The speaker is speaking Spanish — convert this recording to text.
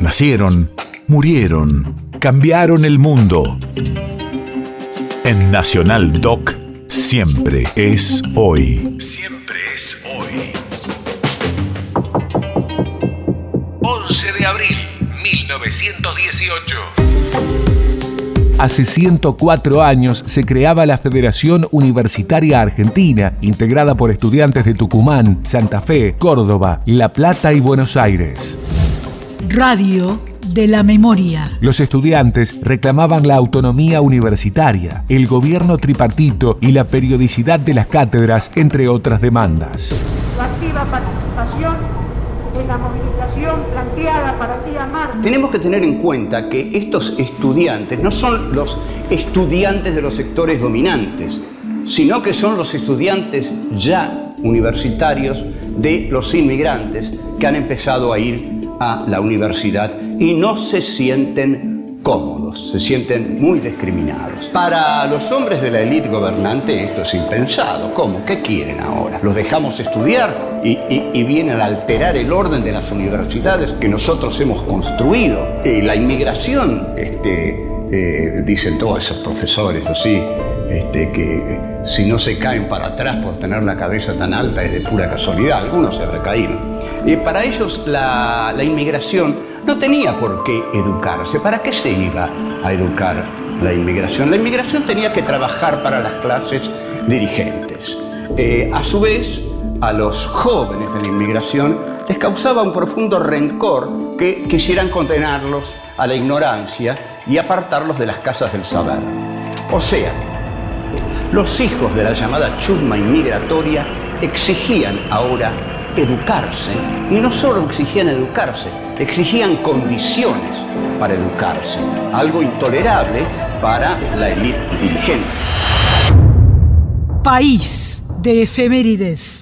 Nacieron, murieron, cambiaron el mundo. En Nacional Doc, siempre es hoy. Siempre es hoy. 11 de abril, 1918. Hace 104 años se creaba la Federación Universitaria Argentina, integrada por estudiantes de Tucumán, Santa Fe, Córdoba, La Plata y Buenos Aires. Radio de la memoria. Los estudiantes reclamaban la autonomía universitaria, el gobierno tripartito y la periodicidad de las cátedras, entre otras demandas. La activa participación en la movilización planteada para día martes. Tenemos que tener en cuenta que estos estudiantes no son los estudiantes de los sectores dominantes, sino que son los estudiantes ya universitarios de los inmigrantes que han empezado a ir a la universidad y no se sienten cómodos, se sienten muy discriminados. Para los hombres de la élite gobernante esto es impensado. ¿Cómo? ¿Qué quieren ahora? ¿Los dejamos estudiar y, vienen a alterar el orden de las universidades que nosotros hemos construido? Eh, la inmigración, este, eh, dicen todos esos profesores así, este, que si no se caen para atrás por tener la cabeza tan alta es de pura casualidad, algunos se recaíron. Y para ellos la, la inmigración no tenía por qué educarse. ¿Para qué se iba a educar la inmigración? La inmigración tenía que trabajar para las clases dirigentes. Eh, a su vez, a los jóvenes de la inmigración les causaba un profundo rencor que quisieran condenarlos a la ignorancia y apartarlos de las casas del saber. O sea, los hijos de la llamada chusma inmigratoria exigían ahora educarse y no solo exigían educarse, exigían condiciones para educarse, algo intolerable para la élite dirigente. País de efemérides.